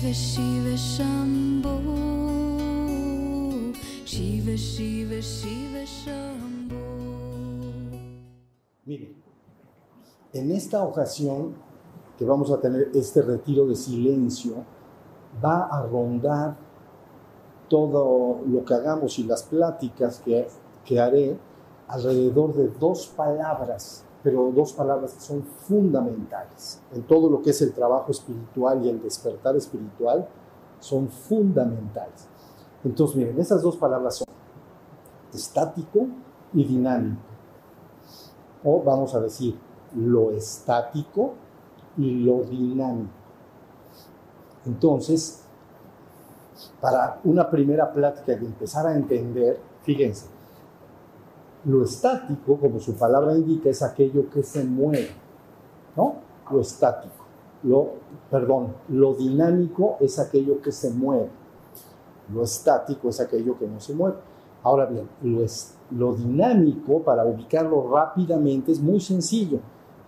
Shiva Shiva Shambho Shiva Shiva Shiva Shambho Miren, en esta ocasión que vamos a tener este retiro de silencio, va a rondar todo lo que hagamos y las pláticas que, que haré alrededor de dos palabras, pero dos palabras son fundamentales en todo lo que es el trabajo espiritual y el despertar espiritual, son fundamentales. Entonces, miren, esas dos palabras son estático y dinámico. O vamos a decir, lo estático y lo dinámico. Entonces, para una primera plática y empezar a entender, fíjense, lo estático, como su palabra indica, es aquello que se mueve, ¿no? Lo estático. Lo, perdón, lo dinámico es aquello que se mueve. Lo estático es aquello que no se mueve. Ahora bien, lo, es, lo dinámico, para ubicarlo rápidamente, es muy sencillo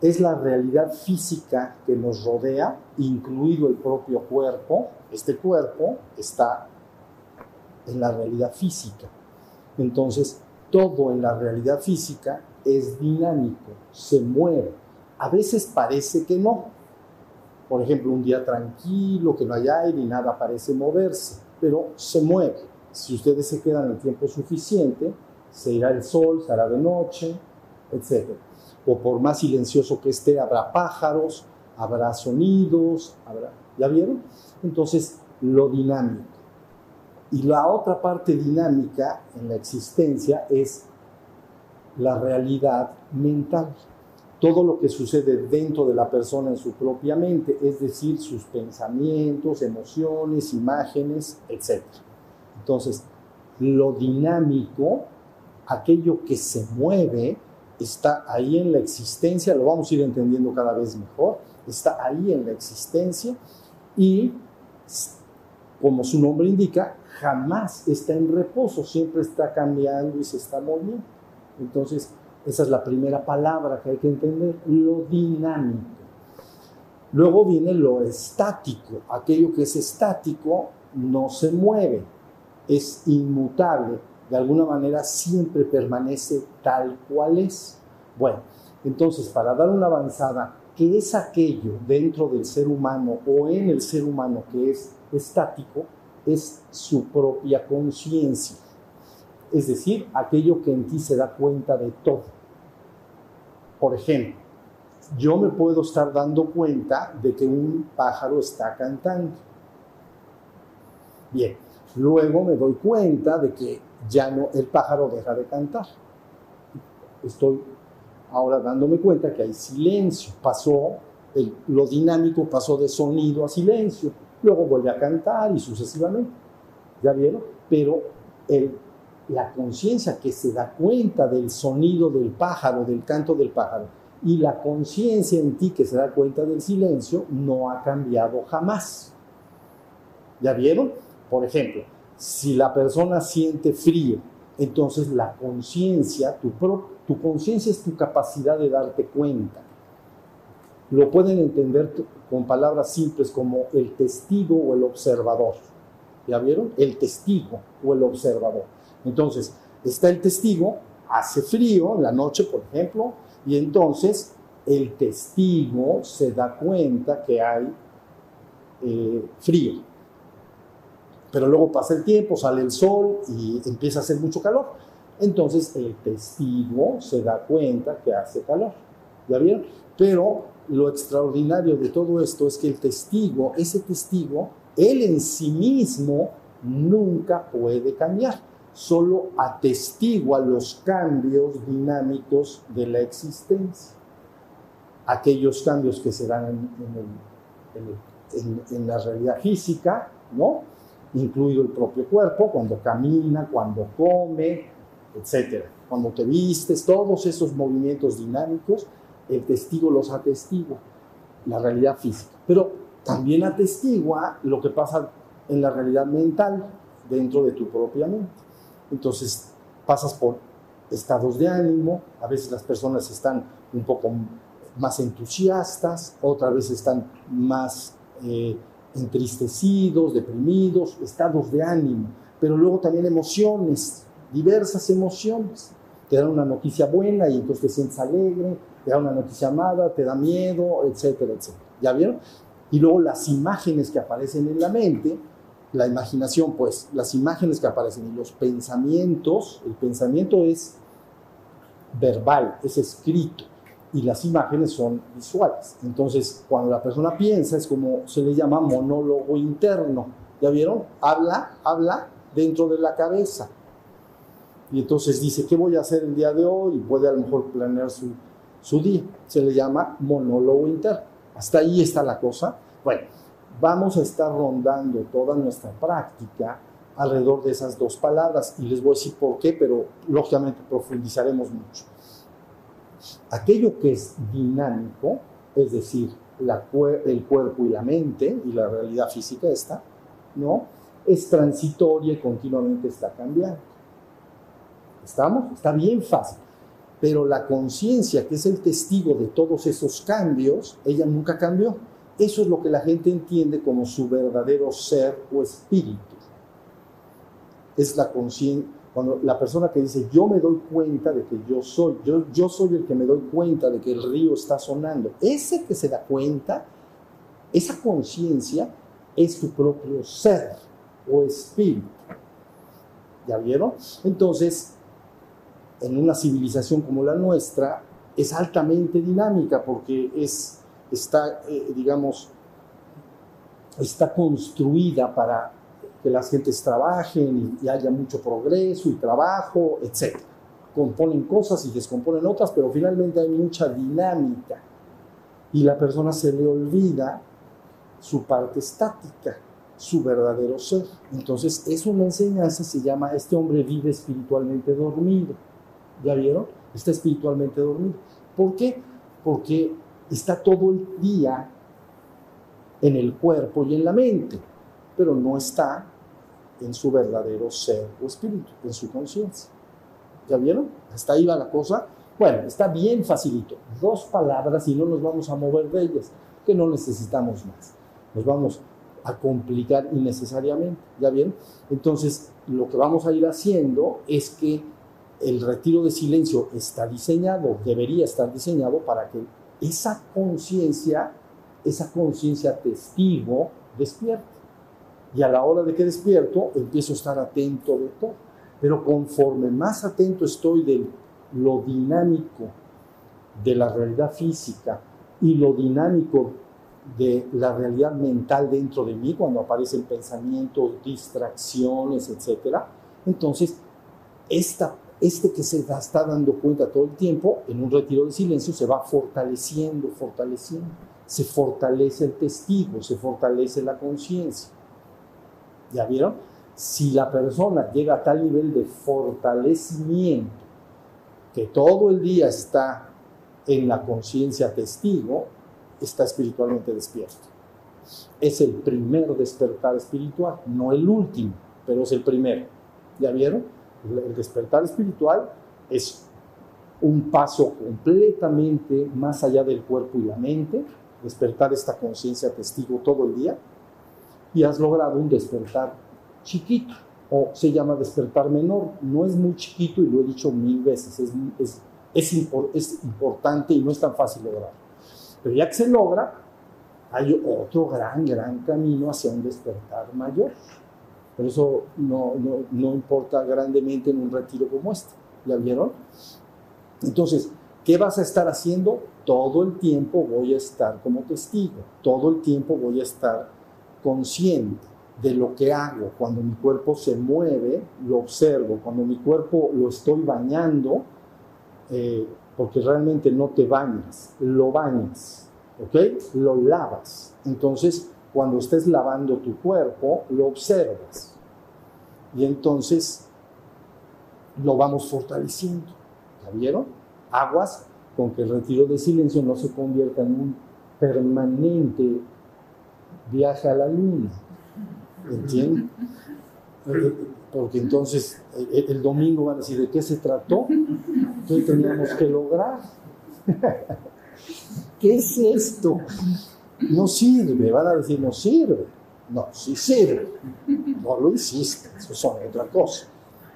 es la realidad física que nos rodea, incluido el propio cuerpo. Este cuerpo está en la realidad física. Entonces, todo en la realidad física es dinámico, se mueve. A veces parece que no. Por ejemplo, un día tranquilo, que no hay aire y nada parece moverse, pero se mueve. Si ustedes se quedan el tiempo suficiente, se irá el sol, se hará de noche, etc o por más silencioso que esté, habrá pájaros, habrá sonidos, habrá, ¿ya vieron? Entonces, lo dinámico. Y la otra parte dinámica en la existencia es la realidad mental. Todo lo que sucede dentro de la persona en su propia mente, es decir, sus pensamientos, emociones, imágenes, etc. Entonces, lo dinámico, aquello que se mueve, está ahí en la existencia, lo vamos a ir entendiendo cada vez mejor, está ahí en la existencia y, como su nombre indica, jamás está en reposo, siempre está cambiando y se está moviendo. Entonces, esa es la primera palabra que hay que entender, lo dinámico. Luego viene lo estático, aquello que es estático no se mueve, es inmutable, de alguna manera siempre permanece tal cual es. Bueno, entonces para dar una avanzada, ¿qué es aquello dentro del ser humano o en el ser humano que es estático? Es su propia conciencia. Es decir, aquello que en ti se da cuenta de todo. Por ejemplo, yo me puedo estar dando cuenta de que un pájaro está cantando. Bien, luego me doy cuenta de que ya no, el pájaro deja de cantar. Estoy ahora dándome cuenta que hay silencio, pasó, lo dinámico pasó de sonido a silencio, luego vuelve a cantar y sucesivamente. ¿Ya vieron? Pero la conciencia que se da cuenta del sonido del pájaro, del canto del pájaro, y la conciencia en ti que se da cuenta del silencio no ha cambiado jamás. ¿Ya vieron? Por ejemplo, si la persona siente frío, entonces la conciencia, tu conciencia es tu capacidad de darte cuenta. Lo pueden entender con palabras simples como el testigo o el observador. ¿Ya vieron? El testigo o el observador. Entonces, está el testigo, hace frío en la noche, por ejemplo, y entonces el testigo se da cuenta que hay eh, frío pero luego pasa el tiempo, sale el sol y empieza a hacer mucho calor. Entonces el testigo se da cuenta que hace calor. ¿Ya vieron? Pero lo extraordinario de todo esto es que el testigo, ese testigo, él en sí mismo nunca puede cambiar. Solo atestigua los cambios dinámicos de la existencia. Aquellos cambios que se dan en, la realidad física, ¿no? incluido el propio cuerpo, cuando camina, cuando come, etc. Cuando te vistes, todos esos movimientos dinámicos, el testigo los atestigua, la realidad física. Pero también atestigua lo que pasa en la realidad mental, dentro de tu propia mente. Entonces, pasas por estados de ánimo, a veces las personas están un poco más entusiastas, otras veces están más... Eh, entristecidos, deprimidos, estados de ánimo, pero luego también emociones, diversas emociones. Te dan una noticia buena y entonces te sientes alegre, te da una noticia amada, te da miedo, etcétera, etcétera. ¿Ya vieron? Y luego las imágenes que aparecen en la mente, la imaginación, pues, las imágenes que aparecen y los pensamientos, el pensamiento es verbal, es escrito y las imágenes son visuales. Entonces, cuando la persona piensa, es como se le llama monólogo interno. ¿Ya vieron? Habla, habla dentro de la cabeza. Y entonces dice, ¿qué voy a hacer el día de hoy? Y puede a lo mejor planear su, su día. Se le llama monólogo interno. Hasta ahí está la cosa. Bueno, vamos a estar rondando toda nuestra práctica alrededor de esas dos palabras y les voy a decir por qué, pero lógicamente profundizaremos mucho. Aquello que es dinámico, es decir, la, el cuerpo y la mente y la realidad física esta, ¿no? Es transitoria y continuamente está cambiando. ¿Estamos? Está bien fácil. Pero la conciencia, que es el testigo de todos esos cambios, ella nunca cambió. Eso es lo que la gente entiende como su verdadero ser o espíritu. Es la conciencia cuando la persona que dice, yo me doy cuenta de que yo soy, yo, yo soy el que me doy cuenta de que el río está sonando, ese que se da cuenta, esa conciencia es tu propio ser o espíritu. ¿Ya vieron? Entonces, en una civilización como la nuestra, es altamente dinámica porque es, está, eh, digamos, está construida para que las gentes trabajen y, haya mucho progreso y trabajo, etc. Componen cosas y descomponen otras, pero finalmente hay mucha dinámica y la persona se le olvida su parte estática, su verdadero ser. Entonces, es una enseñanza, se llama, este hombre vive espiritualmente dormido. ¿Ya vieron? Está espiritualmente dormido. ¿Por qué? Porque está todo el día en el cuerpo y en la mente, pero no está en su verdadero ser o espíritu, en su conciencia. ¿Ya vieron? Hasta ahí va la cosa. Bueno, está bien facilito. Dos palabras y no nos vamos a mover de ellas, que no necesitamos más. Nos vamos a complicar innecesariamente. ¿Ya vieron? Entonces, lo que vamos a ir haciendo es que el retiro de silencio está diseñado, debería estar diseñado para que esa conciencia, esa conciencia testigo despierte y a la hora de que despierto empiezo a estar atento de todo. Pero conforme más atento estoy de lo dinámico de la realidad física y lo dinámico de la realidad mental dentro de mí, cuando aparecen pensamientos, distracciones, etc., entonces esta, este que se está dando cuenta todo el tiempo, en un retiro de silencio, se va fortaleciendo, fortaleciendo. Se fortalece el testigo, se fortalece la conciencia. ¿Ya vieron? Si la persona llega a tal nivel de fortalecimiento que todo el día está en la conciencia testigo, está espiritualmente despierto. Es el primer despertar espiritual, no el último, pero es el primero. ¿Ya vieron? El despertar espiritual es un paso completamente más allá del cuerpo y la mente, despertar esta conciencia testigo todo el día, y has logrado un despertar chiquito, o se llama despertar menor. No es muy chiquito y lo he dicho mil veces, es, es, es, es importante y no es tan fácil lograr. Pero ya que se logra, hay otro gran, gran camino hacia un despertar mayor. Pero eso no, no, no importa grandemente en un retiro como este. ¿Ya vieron? Entonces, ¿qué vas a estar haciendo? Todo el tiempo voy a estar como testigo, todo el tiempo voy a estar consciente de lo que hago. Cuando mi cuerpo se mueve, lo observo. Cuando mi cuerpo lo estoy bañando, eh, porque realmente no te bañas, lo bañas, ¿ok? Lo lavas. Entonces, cuando estés lavando tu cuerpo, lo observas. Y entonces lo vamos fortaleciendo. ¿Ya vieron? Aguas con que el retiro de silencio no se convierta en un permanente viaje a la luna. ¿Entienden? Porque entonces el, domingo van a decir de qué se trató, qué teníamos que lograr. ¿Qué es esto? No sirve, van a decir no sirve. No, sí sirve. No lo insistas, eso son otra cosa.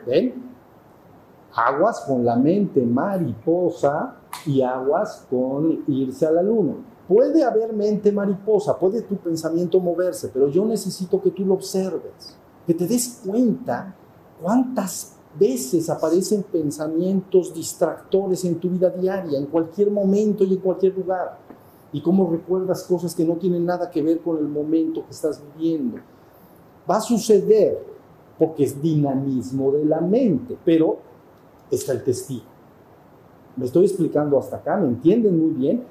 ¿Ven? Aguas con la mente mariposa y aguas con irse a la luna. Puede haber mente mariposa, puede tu pensamiento moverse, pero yo necesito que tú lo observes, que te des cuenta cuántas veces aparecen pensamientos distractores en tu vida diaria, en cualquier momento y en cualquier lugar, y cómo recuerdas cosas que no tienen nada que ver con el momento que estás viviendo. Va a suceder porque es dinamismo de la mente, pero está el testigo. Me estoy explicando hasta acá, ¿me entienden muy bien?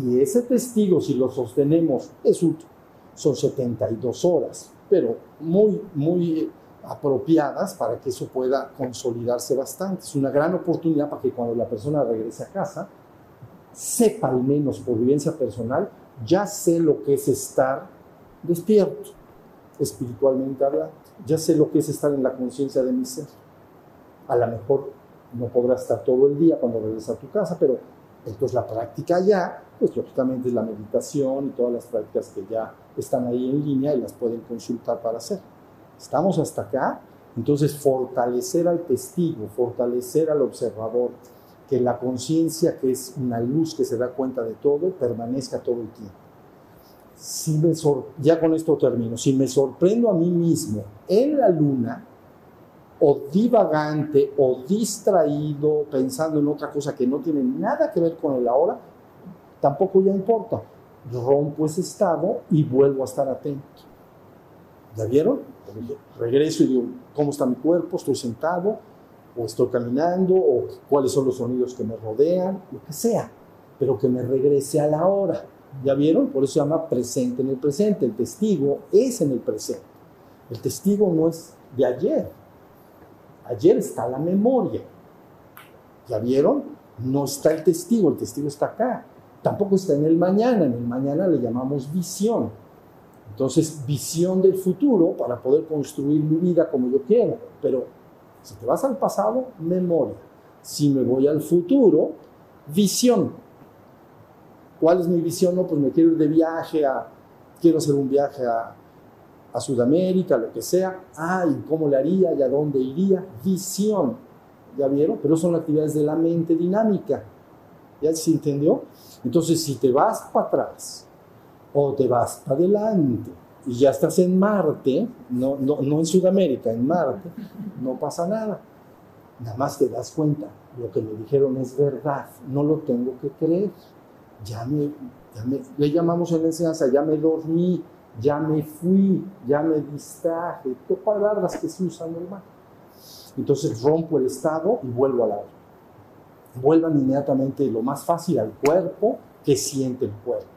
Y ese testigo, si lo sostenemos, es útil. Son 72 horas, pero muy, muy apropiadas para que eso pueda consolidarse bastante. Es una gran oportunidad para que cuando la persona regrese a casa, sepa al menos por vivencia personal, ya sé lo que es estar despierto, espiritualmente hablando. Ya sé lo que es estar en la conciencia de mi ser. A lo mejor no podrá estar todo el día cuando regrese a tu casa, pero entonces la práctica ya, pues lógicamente es la meditación y todas las prácticas que ya están ahí en línea y las pueden consultar para hacer. ¿Estamos hasta acá? Entonces fortalecer al testigo, fortalecer al observador, que la conciencia, que es una luz que se da cuenta de todo, permanezca todo el tiempo. Si me ya con esto termino, si me sorprendo a mí mismo en la luna, o divagante o distraído pensando en otra cosa que no tiene nada que ver con el ahora, tampoco ya importa. Rompo ese estado y vuelvo a estar atento. ¿Ya vieron? Regreso y digo, ¿cómo está mi cuerpo? ¿Estoy sentado? ¿O estoy caminando? ¿O cuáles son los sonidos que me rodean? Lo que sea. Pero que me regrese a la hora. ¿Ya vieron? Por eso se llama presente en el presente. El testigo es en el presente. El testigo no es de ayer, Ayer está la memoria. ¿Ya vieron? No está el testigo, el testigo está acá. Tampoco está en el mañana, en el mañana le llamamos visión. Entonces, visión del futuro para poder construir mi vida como yo quiero. Pero si te vas al pasado, memoria. Si me voy al futuro, visión. ¿Cuál es mi visión? No, pues me quiero ir de viaje quiero hacer un viaje a, a Sudamérica, lo que sea. Ay, ¿cómo le haría y a dónde iría? Visión. ¿Ya vieron? Pero son actividades de la mente dinámica. ¿Ya se entendió? Entonces, si te vas para atrás o te vas para adelante y ya estás en Marte, no, no, no en Sudamérica, en Marte, no pasa nada. Nada más te das cuenta, lo que me dijeron es verdad, no lo tengo que creer. Ya me, ya me le llamamos en la enseñanza, ya me dormí, ya me fui, ya me distraje, qué palabras que se usan normal. Entonces rompo el estado y vuelvo al aire. Vuelvan inmediatamente lo más fácil al cuerpo que siente el cuerpo.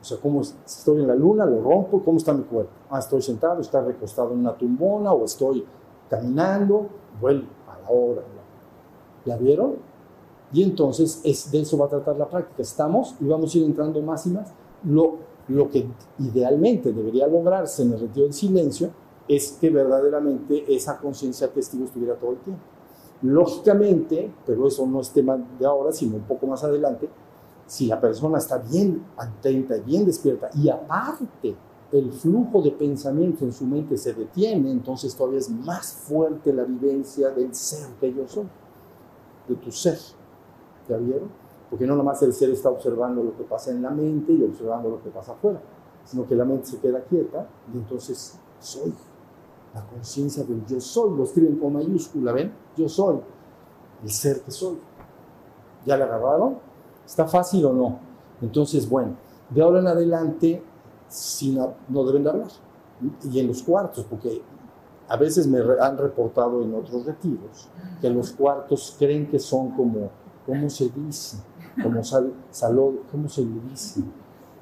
O sea, como estoy en la luna, lo rompo, ¿cómo está mi cuerpo? Ah, estoy sentado, está recostado en una tumbona o estoy caminando, vuelvo a la hora. ¿Ya vieron? Y entonces es, de eso va a tratar la práctica. Estamos y vamos a ir entrando más y más. Lo, lo que idealmente debería lograrse en el retiro del silencio es que verdaderamente esa conciencia testigo estuviera todo el tiempo. Lógicamente, pero eso no es tema de ahora, sino un poco más adelante, si la persona está bien atenta y bien despierta y aparte el flujo de pensamiento en su mente se detiene, entonces todavía es más fuerte la vivencia del ser que yo soy, de tu ser. ¿Ya vieron? Porque no nomás el ser está observando lo que pasa en la mente y observando lo que pasa afuera, sino que la mente se queda quieta y entonces soy. La conciencia del yo soy, lo escriben con mayúscula, ¿ven? Yo soy, el ser que soy. ¿Ya la agarraron? ¿Está fácil o no? Entonces, bueno, de ahora en adelante si no, deben de hablar. Y en los cuartos, porque a veces me han reportado en otros retiros que los cuartos creen que son como, ¿cómo se dice? como salón, ¿cómo se le dice?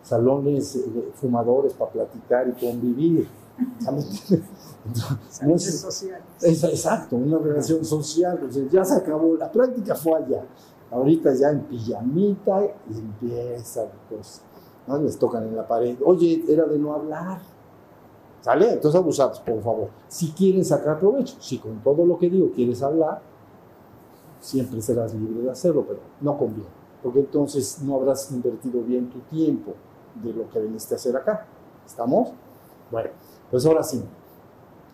Salones de fumadores para platicar y convivir. No es, exacto, una relación social. ya se acabó, la práctica fue allá. Ahorita ya en pijamita y empieza pues, ¿no? Les tocan en la pared. Oye, era de no hablar. ¿Sale? Entonces abusados, por favor. Si quieren sacar provecho, si con todo lo que digo quieres hablar, siempre serás libre de hacerlo, pero no conviene porque entonces no habrás invertido bien tu tiempo de lo que viniste a hacer acá. ¿Estamos? Bueno, Pues ahora sí,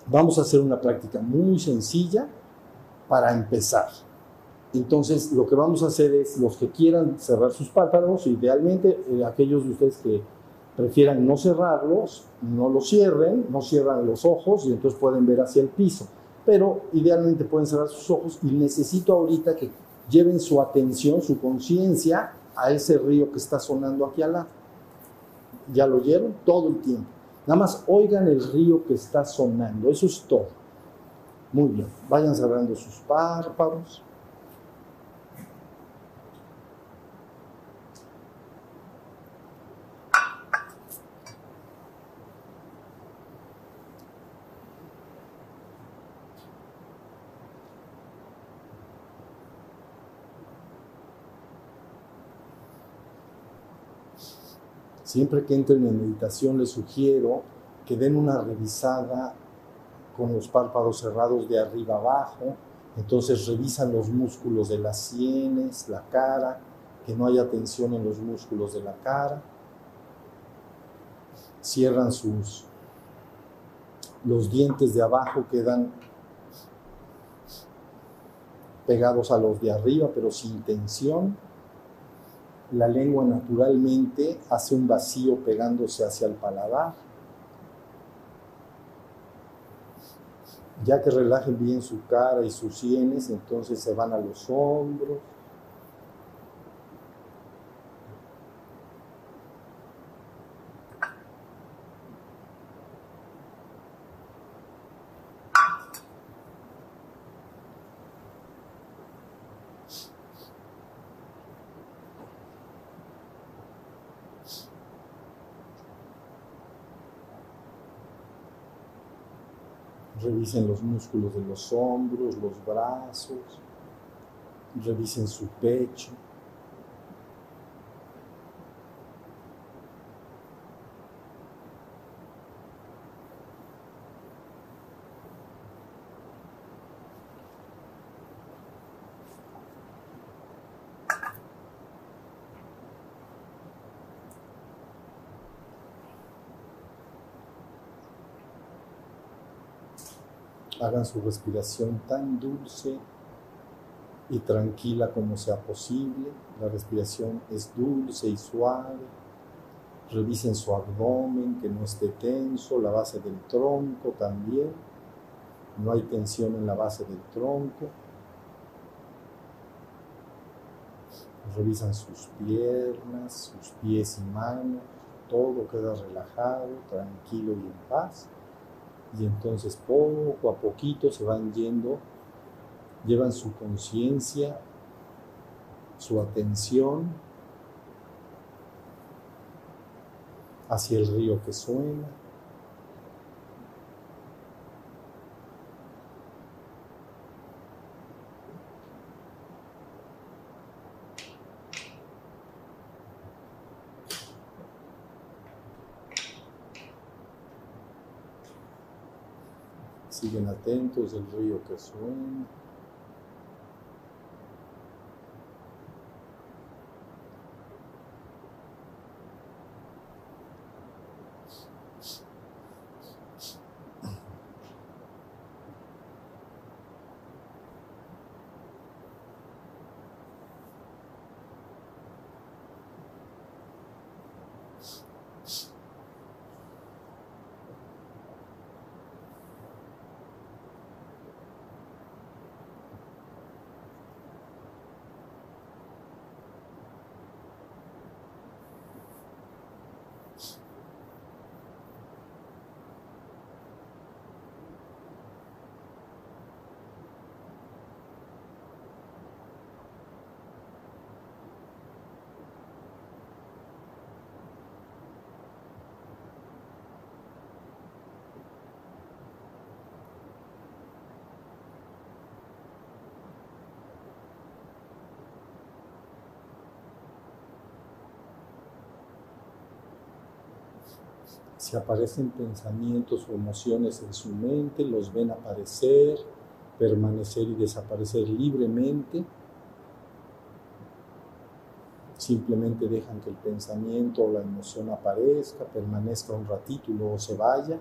vamos a hacer una práctica muy sencilla para empezar. Entonces, lo que vamos a hacer es, los que quieran cerrar sus párpados, idealmente eh, aquellos de ustedes que prefieran no cerrarlos, no los cierren, no cierran los ojos y entonces pueden ver hacia el piso. Pero idealmente pueden cerrar sus ojos y necesito ahorita que lleven su atención, su conciencia a ese río que está sonando aquí al lado. ¿Ya lo oyeron? Todo el tiempo. Nada más oigan el río que está sonando. Eso es todo. Muy bien. Vayan cerrando sus párpados. Siempre que entren en meditación les sugiero que den una revisada con los párpados cerrados de arriba abajo. Entonces revisan los músculos de las sienes, la cara, que no haya tensión en los músculos de la cara. Cierran sus los dientes de abajo quedan pegados a los de arriba, pero sin tensión la lengua naturalmente hace un vacío pegándose hacia el paladar. Ya que relajen bien su cara y sus sienes, entonces se van a los hombros, Revisen los músculos de los hombros, los brazos. Revisen su pecho. Hagan su respiración tan dulce y tranquila como sea posible. La respiración es dulce y suave. Revisen su abdomen, que no esté tenso, la base del tronco también. No hay tensión en la base del tronco. Revisan sus piernas, sus pies y manos. Todo queda relajado, tranquilo y en paz y entonces poco a poquito se van yendo, llevan su conciencia, su atención hacia el río que suena. Siguen atentos del río que suena. si aparecen pensamientos o emociones en su mente, los ven aparecer, permanecer y desaparecer libremente. Simplemente dejan que el pensamiento o la emoción aparezca, permanezca un ratito y luego se vaya.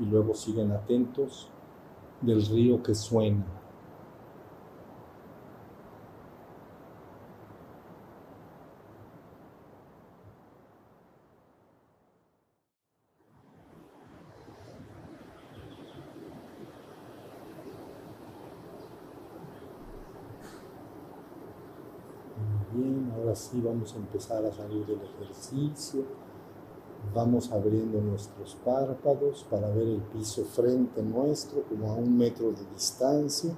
Y luego siguen atentos del río que suena. Bien, ahora sí vamos a empezar a salir del ejercicio. Vamos abriendo nuestros párpados para ver el piso frente nuestro, como a un metro de distancia.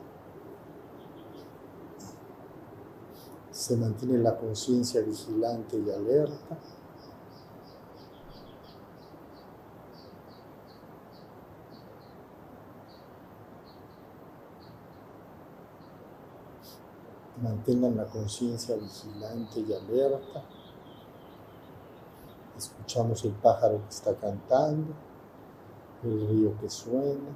Se mantiene la conciencia vigilante y alerta. Mantengan la conciencia vigilante y alerta. Escuchamos el pájaro que está cantando, el río que suena.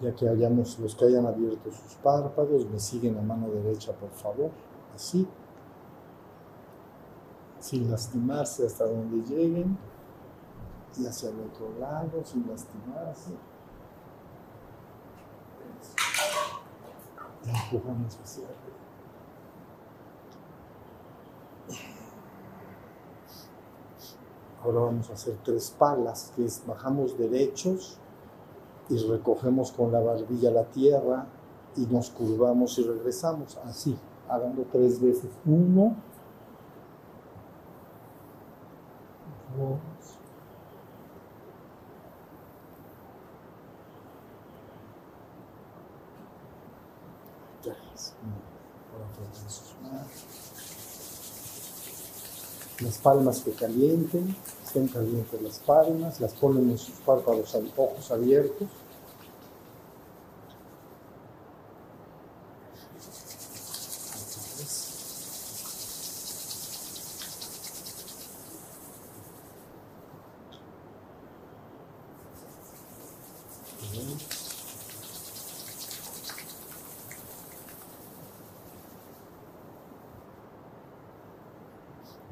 Ya que hayamos, los que hayan abierto sus párpados, me siguen a mano derecha, por favor. Así. Sin lastimarse hasta donde lleguen y hacia el otro lado sin lastimarse. Y empujamos hacia arriba. Ahora vamos a hacer tres palas, que bajamos derechos y recogemos con la barbilla la tierra y nos curvamos y regresamos. Así, háganlo tres veces. Uno, dos, Las palmas que calienten, estén calientes las palmas, las ponen en sus párpados, ojos abiertos. Bien.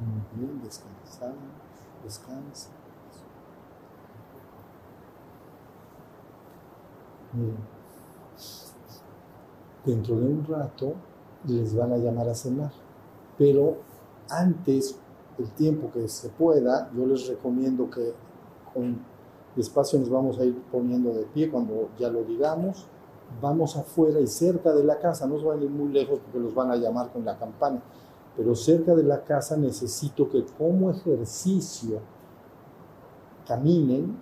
Muy bien, descansamos, descansa. Bien. Dentro de un rato les van a llamar a cenar, pero antes, el tiempo que se pueda, yo les recomiendo que con despacio nos vamos a ir poniendo de pie cuando ya lo digamos. Vamos afuera y cerca de la casa, no se van a ir muy lejos porque los van a llamar con la campana pero cerca de la casa necesito que como ejercicio caminen,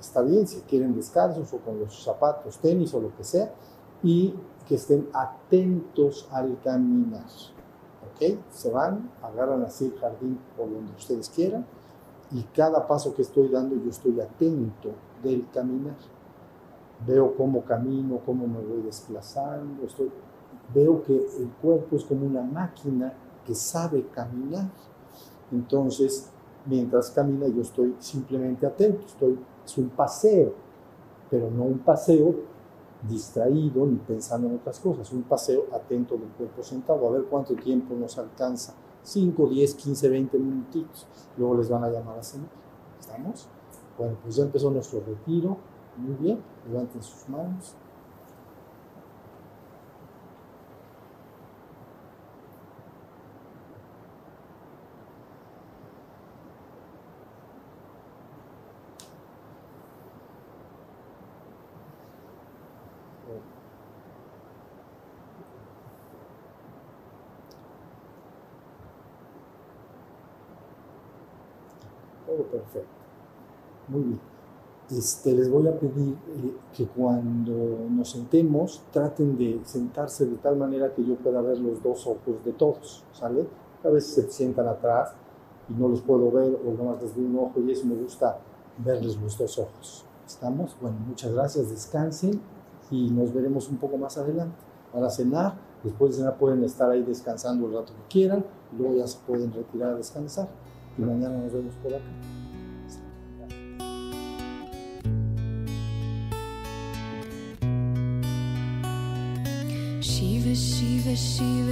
está bien si quieren descalzos o con los zapatos, tenis o lo que sea, y que estén atentos al caminar. ¿Ok? Se van, agarran así el jardín por donde ustedes quieran, y cada paso que estoy dando yo estoy atento del caminar. Veo cómo camino, cómo me voy desplazando, estoy, veo que el cuerpo es como una máquina que sabe caminar. Entonces, mientras camina yo estoy simplemente atento, estoy, es un paseo, pero no un paseo distraído ni pensando en otras cosas, un paseo atento del cuerpo sentado, a ver cuánto tiempo nos alcanza, 5, 10, 15, 20 minutitos, luego les van a llamar a cenar. ¿Estamos? Bueno, pues ya empezó nuestro retiro, muy bien, levanten sus manos. Todo perfecto. Muy bien. Este, les voy a pedir eh, que cuando nos sentemos traten de sentarse de tal manera que yo pueda ver los dos ojos de todos, ¿sale? A veces se sientan atrás y no los puedo ver o nada más les veo un ojo y eso me gusta verles los dos ojos. ¿Estamos? Bueno, muchas gracias, descansen y nos veremos un poco más adelante. Para cenar, después de cenar pueden estar ahí descansando el rato que quieran, luego ya se pueden retirar a descansar y mañana nos vemos por acá.